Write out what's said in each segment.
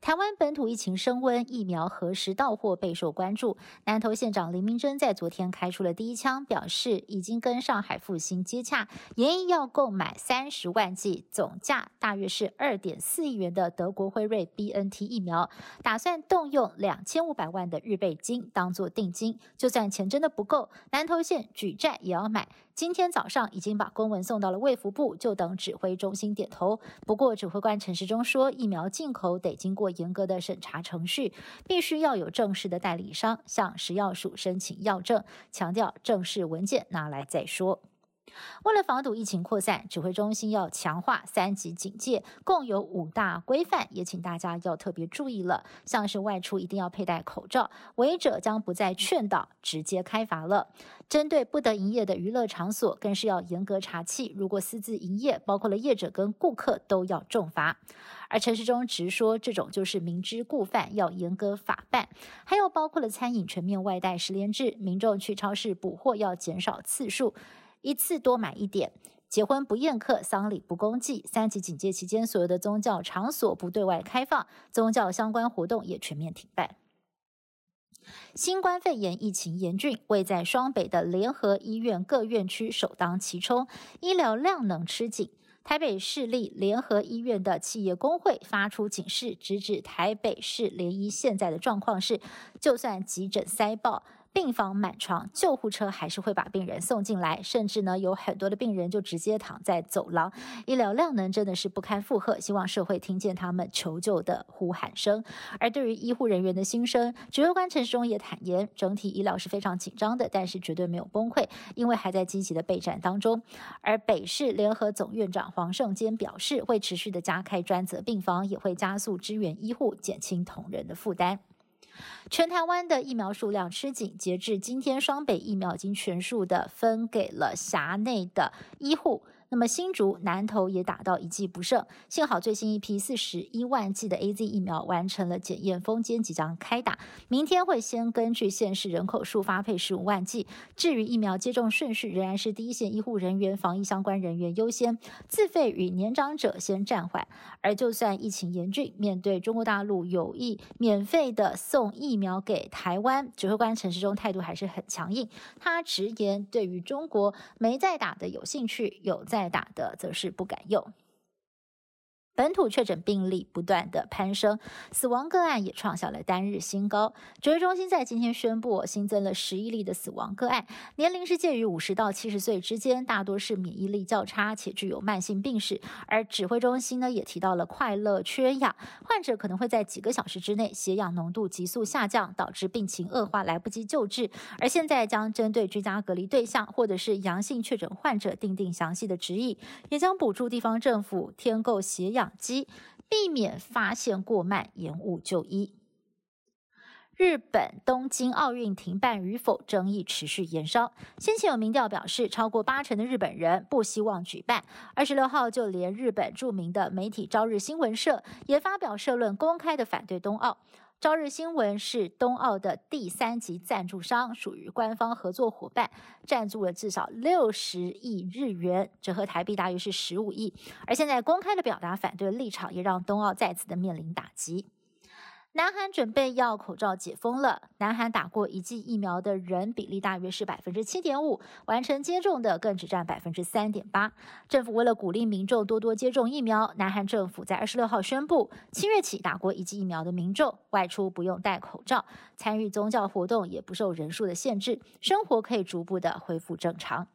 台湾本土疫情升温，疫苗何时到货备受关注。南投县长林明珍在昨天开出了第一枪，表示已经跟上海复兴接洽，研议要购买三十万剂，总价大约是二点四亿元的德国辉瑞 B N T 疫苗，打算动用两千五百万的预备金当做定金，就算钱真的不够，南投县举债也要买。今天早上已经把公文送到了卫福部，就等指挥中心点头。不过指挥官陈时中说，疫苗进口得经过严格的审查程序，必须要有正式的代理商向食药署申请药证，强调正式文件拿来再说。为了防堵疫情扩散，指挥中心要强化三级警戒，共有五大规范，也请大家要特别注意了。像是外出一定要佩戴口罩，违者将不再劝导，直接开罚了。针对不得营业的娱乐场所，更是要严格查缉，如果私自营业，包括了业者跟顾客都要重罚。而陈时中直说，这种就是明知故犯，要严格法办。还有包括了餐饮全面外带十连制，民众去超市补货要减少次数。一次多买一点，结婚不宴客，丧礼不公祭。三级警戒期间，所有的宗教场所不对外开放，宗教相关活动也全面停办。新冠肺炎疫情严峻，位在双北的联合医院各院区首当其冲，医疗量能吃紧。台北市立联合医院的企业工会发出警示，直指台北市联医现在的状况是，就算急诊塞爆。病房满床，救护车还是会把病人送进来，甚至呢有很多的病人就直接躺在走廊，医疗量能真的是不堪负荷。希望社会听见他们求救的呼喊声。而对于医护人员的心声，指挥官陈时中也坦言，整体医疗是非常紧张的，但是绝对没有崩溃，因为还在积极的备战当中。而北市联合总院长黄胜坚表示，会持续的加开专责病房，也会加速支援医护，减轻同仁的负担。全台湾的疫苗数量吃紧，截至今天，双北疫苗已经全数的分给了辖内的医护。那么新竹、南投也打到一剂不剩，幸好最新一批四十一万剂的 A Z 疫苗完成了检验封监，即将开打。明天会先根据县市人口数发配十五万剂。至于疫苗接种顺序，仍然是第一线医护人员、防疫相关人员优先，自费与年长者先暂缓。而就算疫情严峻，面对中国大陆有意免费的送疫苗给台湾，指挥官陈时中态度还是很强硬。他直言，对于中国没在打的有兴趣，有在。爱打的则是不敢用。本土确诊病例不断的攀升，死亡个案也创下了单日新高。指挥中心在今天宣布新增了十一例的死亡个案，年龄是介于五十到七十岁之间，大多是免疫力较差且具有慢性病史。而指挥中心呢也提到了快乐缺氧，患者可能会在几个小时之内血氧浓度急速下降，导致病情恶化，来不及救治。而现在将针对居家隔离对象或者是阳性确诊患者订定详细的指引，也将补助地方政府添购血氧。机避免发现过慢延误就医。日本东京奥运停办与否争议持续延烧。先前有民调表示，超过八成的日本人不希望举办。二十六号，就连日本著名的媒体朝日新闻社也发表社论，公开的反对冬奥。朝日新闻是冬奥的第三级赞助商，属于官方合作伙伴，赞助了至少六十亿日元，折合台币大约是十五亿。而现在公开的表达反对立场，也让冬奥再次的面临打击。南韩准备要口罩解封了。南韩打过一剂疫苗的人比例大约是百分之七点五，完成接种的更只占百分之三点八。政府为了鼓励民众多多接种疫苗，南韩政府在二十六号宣布，七月起打过一剂疫苗的民众外出不用戴口罩，参与宗教活动也不受人数的限制，生活可以逐步的恢复正常。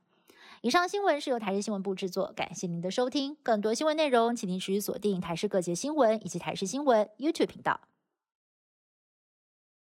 以上新闻是由台视新闻部制作，感谢您的收听。更多新闻内容，请您持续锁定台视各界新闻以及台视新闻 YouTube 频道。